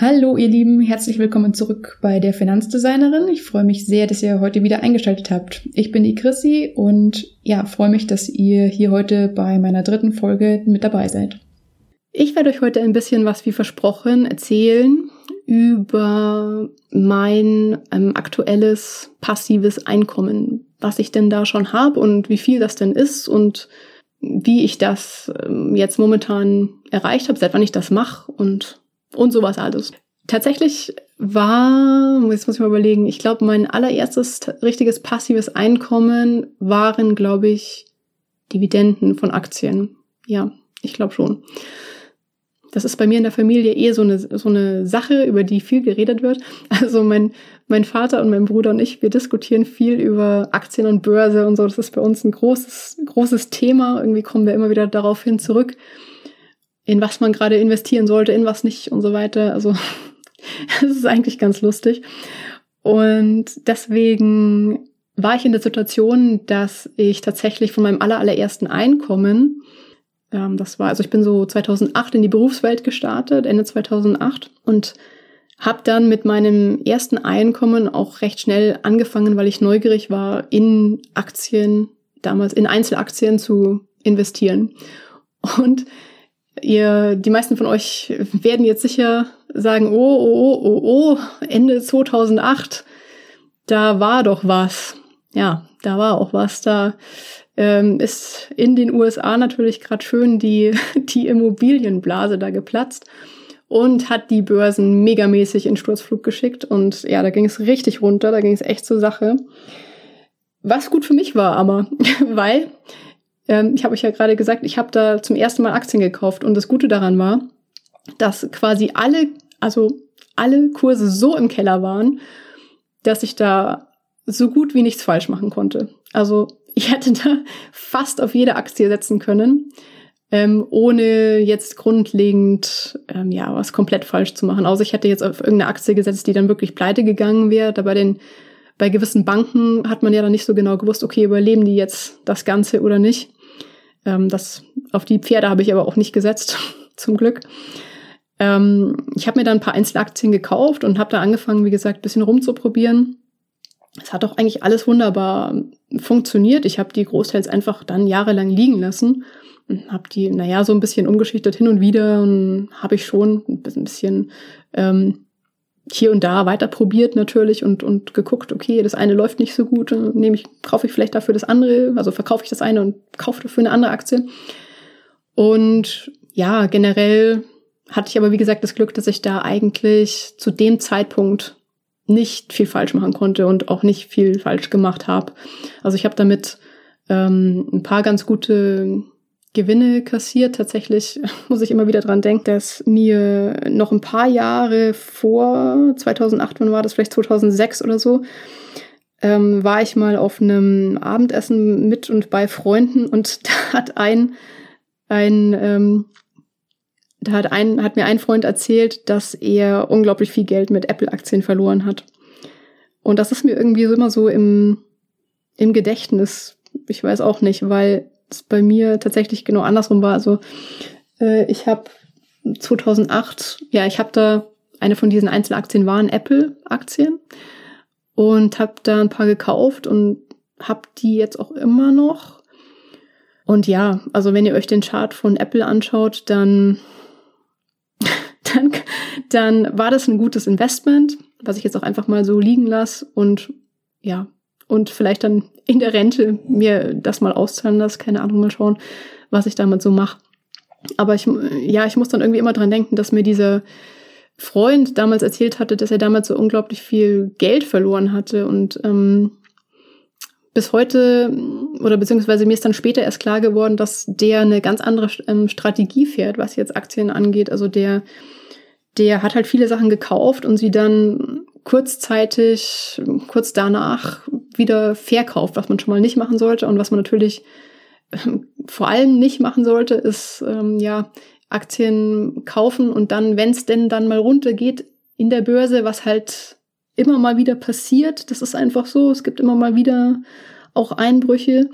Hallo ihr Lieben, herzlich willkommen zurück bei der Finanzdesignerin. Ich freue mich sehr, dass ihr heute wieder eingeschaltet habt. Ich bin die Chrissy und ja, freue mich, dass ihr hier heute bei meiner dritten Folge mit dabei seid. Ich werde euch heute ein bisschen was wie versprochen erzählen über mein ähm, aktuelles passives Einkommen, was ich denn da schon habe und wie viel das denn ist und wie ich das ähm, jetzt momentan erreicht habe, seit wann ich das mache und und sowas alles. Tatsächlich war, jetzt muss ich mal überlegen, ich glaube, mein allererstes richtiges passives Einkommen waren, glaube ich, Dividenden von Aktien. Ja, ich glaube schon. Das ist bei mir in der Familie eh so eine, so eine Sache, über die viel geredet wird. Also mein, mein Vater und mein Bruder und ich, wir diskutieren viel über Aktien und Börse und so. Das ist bei uns ein großes, großes Thema. Irgendwie kommen wir immer wieder darauf hin zurück in was man gerade investieren sollte, in was nicht und so weiter. Also es ist eigentlich ganz lustig. Und deswegen war ich in der Situation, dass ich tatsächlich von meinem aller, allerersten Einkommen, ähm, das war, also ich bin so 2008 in die Berufswelt gestartet, Ende 2008 und habe dann mit meinem ersten Einkommen auch recht schnell angefangen, weil ich neugierig war, in Aktien, damals in Einzelaktien zu investieren. Und Ihr, die meisten von euch werden jetzt sicher sagen, oh, oh, oh, oh, oh, Ende 2008, da war doch was. Ja, da war auch was. Da ähm, ist in den USA natürlich gerade schön die, die Immobilienblase da geplatzt und hat die Börsen megamäßig in Sturzflug geschickt. Und ja, da ging es richtig runter, da ging es echt zur Sache. Was gut für mich war aber, weil ähm, ich habe euch ja gerade gesagt, ich habe da zum ersten Mal Aktien gekauft und das Gute daran war, dass quasi alle, also alle Kurse so im Keller waren, dass ich da so gut wie nichts falsch machen konnte. Also ich hätte da fast auf jede Aktie setzen können, ähm, ohne jetzt grundlegend ähm, ja was komplett falsch zu machen. Außer ich hätte jetzt auf irgendeine Aktie gesetzt, die dann wirklich pleite gegangen wäre. Da bei den bei gewissen Banken hat man ja dann nicht so genau gewusst, okay, überleben die jetzt das Ganze oder nicht. Ähm, das, auf die Pferde habe ich aber auch nicht gesetzt, zum Glück. Ähm, ich habe mir dann ein paar Einzelaktien gekauft und habe da angefangen, wie gesagt, bisschen rumzuprobieren. Es hat auch eigentlich alles wunderbar funktioniert. Ich habe die großteils einfach dann jahrelang liegen lassen und habe die, naja, so ein bisschen umgeschichtet hin und wieder und habe ich schon ein bisschen ähm, hier und da weiter probiert natürlich und, und geguckt, okay, das eine läuft nicht so gut, nehme ich, kaufe ich vielleicht dafür das andere, also verkaufe ich das eine und kaufe dafür eine andere Aktie. Und ja, generell hatte ich aber, wie gesagt, das Glück, dass ich da eigentlich zu dem Zeitpunkt nicht viel falsch machen konnte und auch nicht viel falsch gemacht habe. Also ich habe damit ähm, ein paar ganz gute Gewinne kassiert. Tatsächlich muss ich immer wieder dran denken, dass mir noch ein paar Jahre vor 2008, wann war das, vielleicht 2006 oder so, ähm, war ich mal auf einem Abendessen mit und bei Freunden und da hat ein, ein, ähm, da hat ein, hat mir ein Freund erzählt, dass er unglaublich viel Geld mit Apple-Aktien verloren hat. Und das ist mir irgendwie so immer so im, im Gedächtnis. Ich weiß auch nicht, weil es bei mir tatsächlich genau andersrum war. Also äh, ich habe 2008, ja, ich habe da eine von diesen Einzelaktien waren Apple-Aktien und habe da ein paar gekauft und habe die jetzt auch immer noch. Und ja, also wenn ihr euch den Chart von Apple anschaut, dann dann, dann war das ein gutes Investment, was ich jetzt auch einfach mal so liegen lasse und ja, und vielleicht dann in der Rente mir das mal auszahlen lasse. Keine Ahnung, mal schauen, was ich damit so mache. Aber ich, ja, ich muss dann irgendwie immer dran denken, dass mir dieser Freund damals erzählt hatte, dass er damals so unglaublich viel Geld verloren hatte und ähm, bis heute oder beziehungsweise mir ist dann später erst klar geworden, dass der eine ganz andere ähm, Strategie fährt, was jetzt Aktien angeht. Also der, der hat halt viele Sachen gekauft und sie dann kurzzeitig, kurz danach wieder verkauft, was man schon mal nicht machen sollte. Und was man natürlich ähm, vor allem nicht machen sollte, ist ähm, ja Aktien kaufen und dann, wenn es denn dann mal runtergeht in der Börse, was halt immer mal wieder passiert, das ist einfach so, es gibt immer mal wieder auch Einbrüche,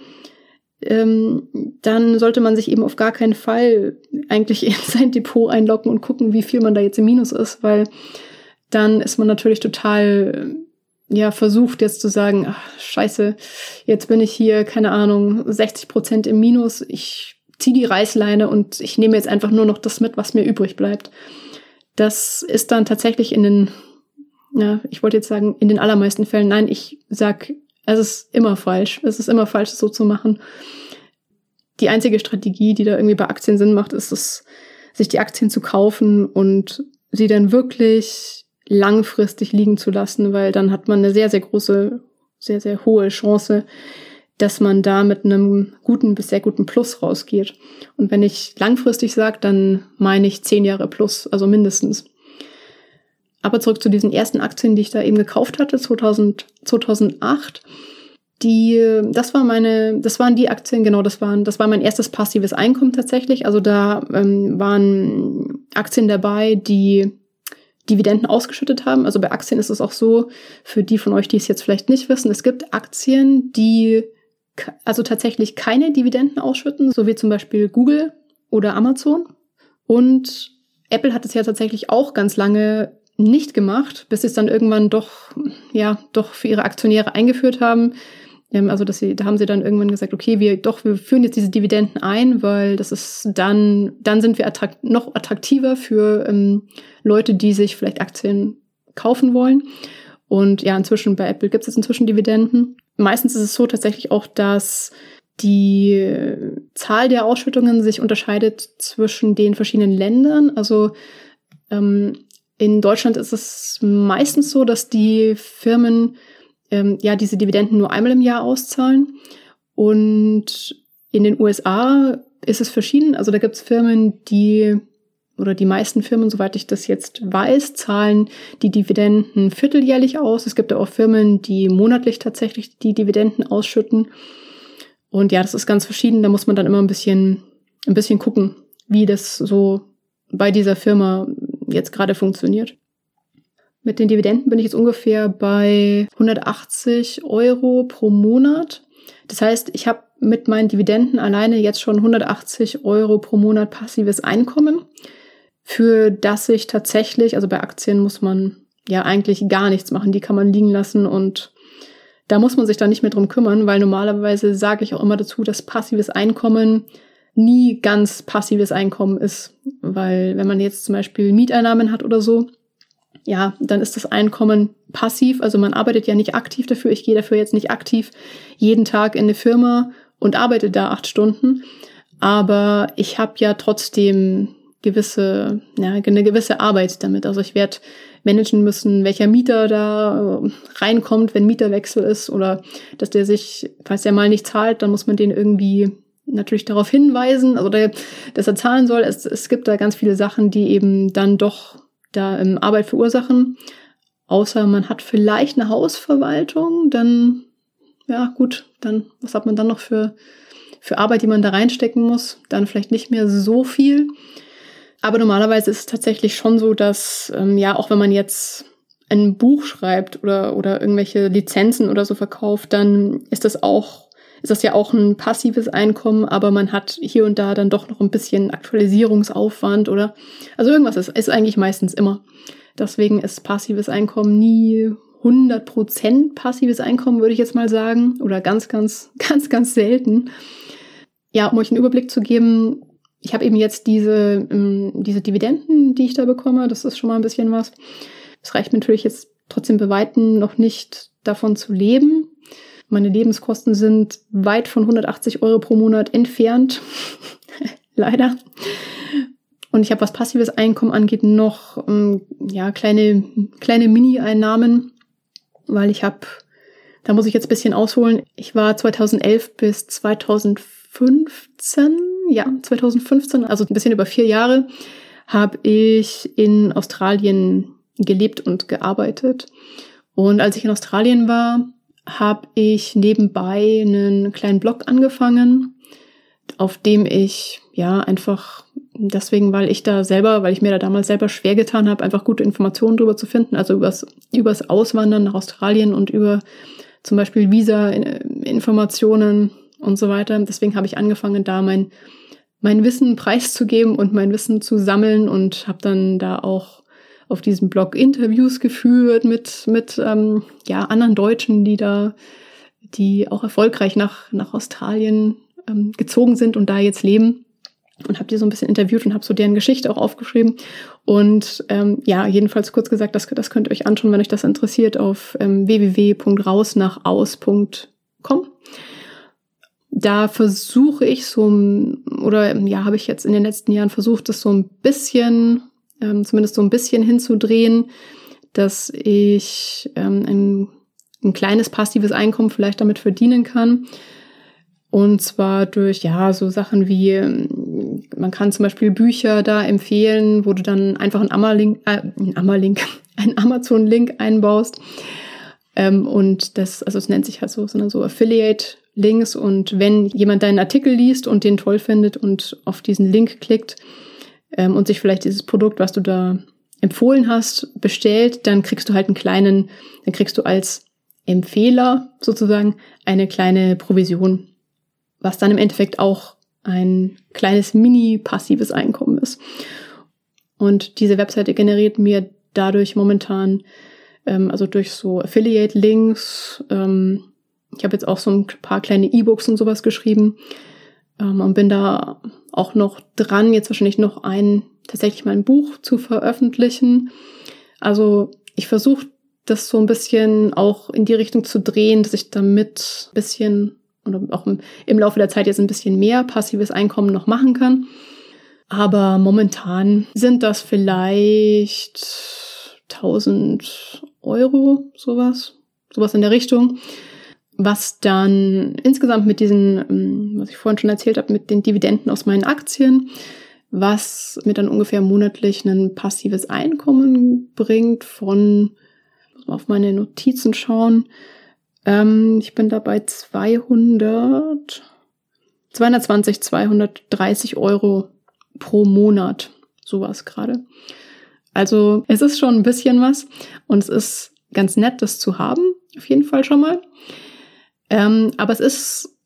dann sollte man sich eben auf gar keinen Fall eigentlich in sein Depot einloggen und gucken, wie viel man da jetzt im Minus ist, weil dann ist man natürlich total ja versucht jetzt zu sagen, ach, scheiße, jetzt bin ich hier, keine Ahnung, 60 Prozent im Minus, ich ziehe die Reißleine und ich nehme jetzt einfach nur noch das mit, was mir übrig bleibt. Das ist dann tatsächlich in den, ja, ich wollte jetzt sagen, in den allermeisten Fällen, nein, ich sag, es ist immer falsch. Es ist immer falsch, es so zu machen. Die einzige Strategie, die da irgendwie bei Aktien Sinn macht, ist es, sich die Aktien zu kaufen und sie dann wirklich langfristig liegen zu lassen, weil dann hat man eine sehr, sehr große, sehr, sehr hohe Chance, dass man da mit einem guten bis sehr guten Plus rausgeht. Und wenn ich langfristig sage, dann meine ich zehn Jahre plus, also mindestens. Aber zurück zu diesen ersten Aktien, die ich da eben gekauft hatte, 2000, 2008. Die, das war meine, das waren die Aktien, genau, das waren, das war mein erstes passives Einkommen tatsächlich. Also da ähm, waren Aktien dabei, die Dividenden ausgeschüttet haben. Also bei Aktien ist es auch so, für die von euch, die es jetzt vielleicht nicht wissen, es gibt Aktien, die also tatsächlich keine Dividenden ausschütten, so wie zum Beispiel Google oder Amazon. Und Apple hat es ja tatsächlich auch ganz lange nicht gemacht, bis sie es dann irgendwann doch, ja, doch für ihre Aktionäre eingeführt haben. Ähm, also, dass sie, da haben sie dann irgendwann gesagt, okay, wir doch, wir führen jetzt diese Dividenden ein, weil das ist dann, dann sind wir attrakt, noch attraktiver für ähm, Leute, die sich vielleicht Aktien kaufen wollen. Und ja, inzwischen bei Apple gibt es inzwischen Dividenden. Meistens ist es so tatsächlich auch, dass die Zahl der Ausschüttungen sich unterscheidet zwischen den verschiedenen Ländern. Also ähm, in Deutschland ist es meistens so, dass die Firmen ähm, ja diese Dividenden nur einmal im Jahr auszahlen. Und in den USA ist es verschieden. Also da gibt es Firmen, die oder die meisten Firmen, soweit ich das jetzt weiß, zahlen die Dividenden vierteljährlich aus. Es gibt auch Firmen, die monatlich tatsächlich die Dividenden ausschütten. Und ja, das ist ganz verschieden. Da muss man dann immer ein bisschen, ein bisschen gucken, wie das so bei dieser Firma jetzt gerade funktioniert. Mit den Dividenden bin ich jetzt ungefähr bei 180 Euro pro Monat. Das heißt, ich habe mit meinen Dividenden alleine jetzt schon 180 Euro pro Monat passives Einkommen für das sich tatsächlich, also bei Aktien muss man ja eigentlich gar nichts machen, die kann man liegen lassen und da muss man sich dann nicht mehr drum kümmern, weil normalerweise sage ich auch immer dazu, dass passives Einkommen nie ganz passives Einkommen ist, weil wenn man jetzt zum Beispiel Mieteinnahmen hat oder so, ja, dann ist das Einkommen passiv, also man arbeitet ja nicht aktiv dafür, ich gehe dafür jetzt nicht aktiv jeden Tag in eine Firma und arbeite da acht Stunden, aber ich habe ja trotzdem gewisse, ja, eine gewisse Arbeit damit. Also ich werde managen müssen, welcher Mieter da reinkommt, wenn Mieterwechsel ist oder dass der sich, falls der mal nicht zahlt, dann muss man den irgendwie natürlich darauf hinweisen, also der, dass er zahlen soll. Es, es gibt da ganz viele Sachen, die eben dann doch da ähm, Arbeit verursachen. Außer man hat vielleicht eine Hausverwaltung, dann, ja gut, dann, was hat man dann noch für, für Arbeit, die man da reinstecken muss? Dann vielleicht nicht mehr so viel. Aber normalerweise ist es tatsächlich schon so, dass, ähm, ja, auch wenn man jetzt ein Buch schreibt oder, oder irgendwelche Lizenzen oder so verkauft, dann ist das auch, ist das ja auch ein passives Einkommen, aber man hat hier und da dann doch noch ein bisschen Aktualisierungsaufwand oder, also irgendwas ist, ist eigentlich meistens immer. Deswegen ist passives Einkommen nie 100% passives Einkommen, würde ich jetzt mal sagen, oder ganz, ganz, ganz, ganz selten. Ja, um euch einen Überblick zu geben, ich habe eben jetzt diese, ähm, diese Dividenden, die ich da bekomme. Das ist schon mal ein bisschen was. Es reicht mir natürlich jetzt trotzdem bei Weitem noch nicht davon zu leben. Meine Lebenskosten sind weit von 180 Euro pro Monat entfernt. Leider. Und ich habe, was passives Einkommen angeht, noch ähm, ja, kleine, kleine Mini-Einnahmen, weil ich habe, da muss ich jetzt bisschen ausholen. Ich war 2011 bis 2015 ja, 2015, also ein bisschen über vier Jahre, habe ich in Australien gelebt und gearbeitet. Und als ich in Australien war, habe ich nebenbei einen kleinen Blog angefangen, auf dem ich ja einfach deswegen, weil ich da selber, weil ich mir da damals selber schwer getan habe, einfach gute Informationen darüber zu finden, also übers, übers Auswandern nach Australien und über zum Beispiel Visa-Informationen und so weiter. Deswegen habe ich angefangen, da mein, mein Wissen preiszugeben und mein Wissen zu sammeln und habe dann da auch auf diesem Blog Interviews geführt mit, mit ähm, ja, anderen Deutschen, die da, die auch erfolgreich nach, nach Australien ähm, gezogen sind und da jetzt leben. Und habe die so ein bisschen interviewt und habe so deren Geschichte auch aufgeschrieben. Und ähm, ja, jedenfalls kurz gesagt, das, das könnt ihr euch anschauen, wenn euch das interessiert, auf ähm, www.rausnachaus.com. Da versuche ich so, oder ja, habe ich jetzt in den letzten Jahren versucht, das so ein bisschen ähm, zumindest so ein bisschen hinzudrehen, dass ich ähm, ein, ein kleines passives Einkommen vielleicht damit verdienen kann. Und zwar durch, ja, so Sachen wie, ähm, man kann zum Beispiel Bücher da empfehlen, wo du dann einfach einen Ammerlink, äh, einen Ammerlink, einen Amazon-Link einbaust. Ähm, und das, also es nennt sich halt so, sondern so Affiliate-Links. Und wenn jemand deinen Artikel liest und den toll findet und auf diesen Link klickt, ähm, und sich vielleicht dieses Produkt, was du da empfohlen hast, bestellt, dann kriegst du halt einen kleinen, dann kriegst du als Empfehler sozusagen eine kleine Provision, was dann im Endeffekt auch ein kleines mini-passives Einkommen ist. Und diese Webseite generiert mir dadurch momentan, ähm, also durch so Affiliate-Links, ähm, ich habe jetzt auch so ein paar kleine E-Books und sowas geschrieben, ähm, und bin da auch noch dran, jetzt wahrscheinlich noch ein, tatsächlich mein Buch zu veröffentlichen. Also ich versuche das so ein bisschen auch in die Richtung zu drehen, dass ich damit ein bisschen oder auch im, im Laufe der Zeit jetzt ein bisschen mehr passives Einkommen noch machen kann. Aber momentan sind das vielleicht 1000 Euro, sowas, sowas in der Richtung was dann insgesamt mit diesen, ähm, was ich vorhin schon erzählt habe, mit den Dividenden aus meinen Aktien, was mir dann ungefähr monatlich ein passives Einkommen bringt von, muss mal auf meine Notizen schauen, ähm, ich bin dabei 200, 220, 230 Euro pro Monat, sowas gerade. Also es ist schon ein bisschen was und es ist ganz nett, das zu haben, auf jeden Fall schon mal. Ähm, aber es ist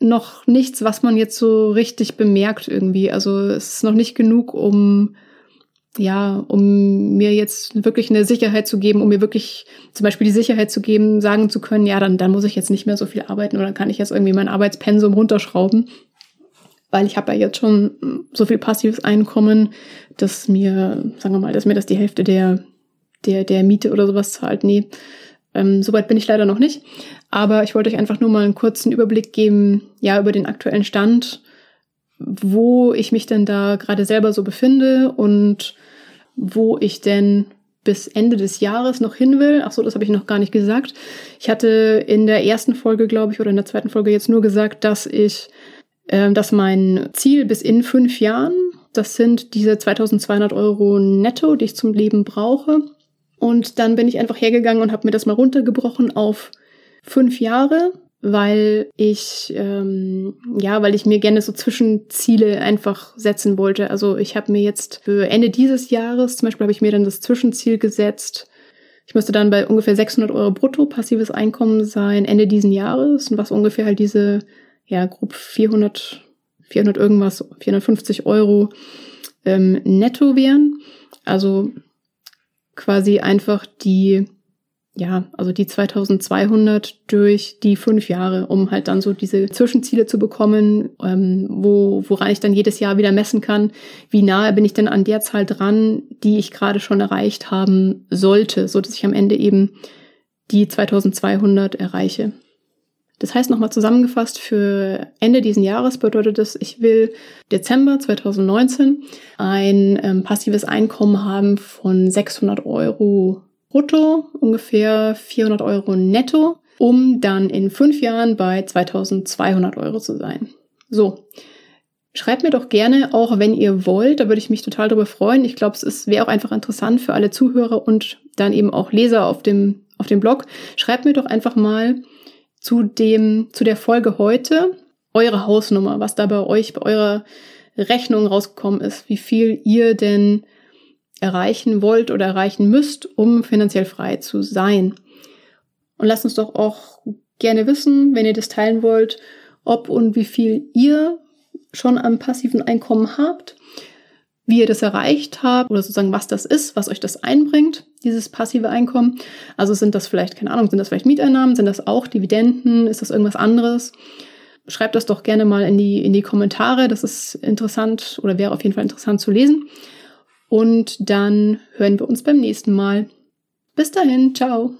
noch nichts, was man jetzt so richtig bemerkt irgendwie. Also es ist noch nicht genug, um ja, um mir jetzt wirklich eine Sicherheit zu geben, um mir wirklich zum Beispiel die Sicherheit zu geben, sagen zu können, ja, dann, dann muss ich jetzt nicht mehr so viel arbeiten oder dann kann ich jetzt irgendwie mein Arbeitspensum runterschrauben. Weil ich habe ja jetzt schon so viel passives Einkommen, dass mir, sagen wir mal, dass mir das die Hälfte der, der, der Miete oder sowas zahlt. Nee, ähm, Soweit bin ich leider noch nicht. Aber ich wollte euch einfach nur mal einen kurzen Überblick geben, ja, über den aktuellen Stand, wo ich mich denn da gerade selber so befinde und wo ich denn bis Ende des Jahres noch hin will. Ach so, das habe ich noch gar nicht gesagt. Ich hatte in der ersten Folge, glaube ich, oder in der zweiten Folge jetzt nur gesagt, dass ich, äh, dass mein Ziel bis in fünf Jahren, das sind diese 2200 Euro netto, die ich zum Leben brauche. Und dann bin ich einfach hergegangen und habe mir das mal runtergebrochen auf fünf Jahre, weil ich ähm, ja, weil ich mir gerne so Zwischenziele einfach setzen wollte. Also ich habe mir jetzt für Ende dieses Jahres zum Beispiel habe ich mir dann das Zwischenziel gesetzt. Ich müsste dann bei ungefähr 600 Euro brutto passives Einkommen sein Ende diesen Jahres, was ungefähr halt diese ja grob 400 400 irgendwas 450 Euro ähm, netto wären. Also quasi einfach die, ja, also die 2200 durch die fünf Jahre, um halt dann so diese Zwischenziele zu bekommen, ähm, wo, woran ich dann jedes Jahr wieder messen kann, wie nahe bin ich denn an der Zahl dran, die ich gerade schon erreicht haben sollte, so dass ich am Ende eben die 2200 erreiche. Das heißt nochmal zusammengefasst, für Ende diesen Jahres bedeutet das, ich will Dezember 2019 ein ähm, passives Einkommen haben von 600 Euro brutto, ungefähr 400 Euro netto, um dann in fünf Jahren bei 2200 Euro zu sein. So. Schreibt mir doch gerne, auch wenn ihr wollt, da würde ich mich total darüber freuen. Ich glaube, es wäre auch einfach interessant für alle Zuhörer und dann eben auch Leser auf dem, auf dem Blog. Schreibt mir doch einfach mal, zu dem, zu der Folge heute, eure Hausnummer, was da bei euch, bei eurer Rechnung rausgekommen ist, wie viel ihr denn erreichen wollt oder erreichen müsst, um finanziell frei zu sein. Und lasst uns doch auch gerne wissen, wenn ihr das teilen wollt, ob und wie viel ihr schon am passiven Einkommen habt, wie ihr das erreicht habt oder sozusagen was das ist, was euch das einbringt, dieses passive Einkommen. Also sind das vielleicht, keine Ahnung, sind das vielleicht Mieteinnahmen, sind das auch Dividenden, ist das irgendwas anderes? Schreibt das doch gerne mal in die, in die Kommentare, das ist interessant oder wäre auf jeden Fall interessant zu lesen. Und dann hören wir uns beim nächsten Mal. Bis dahin, ciao.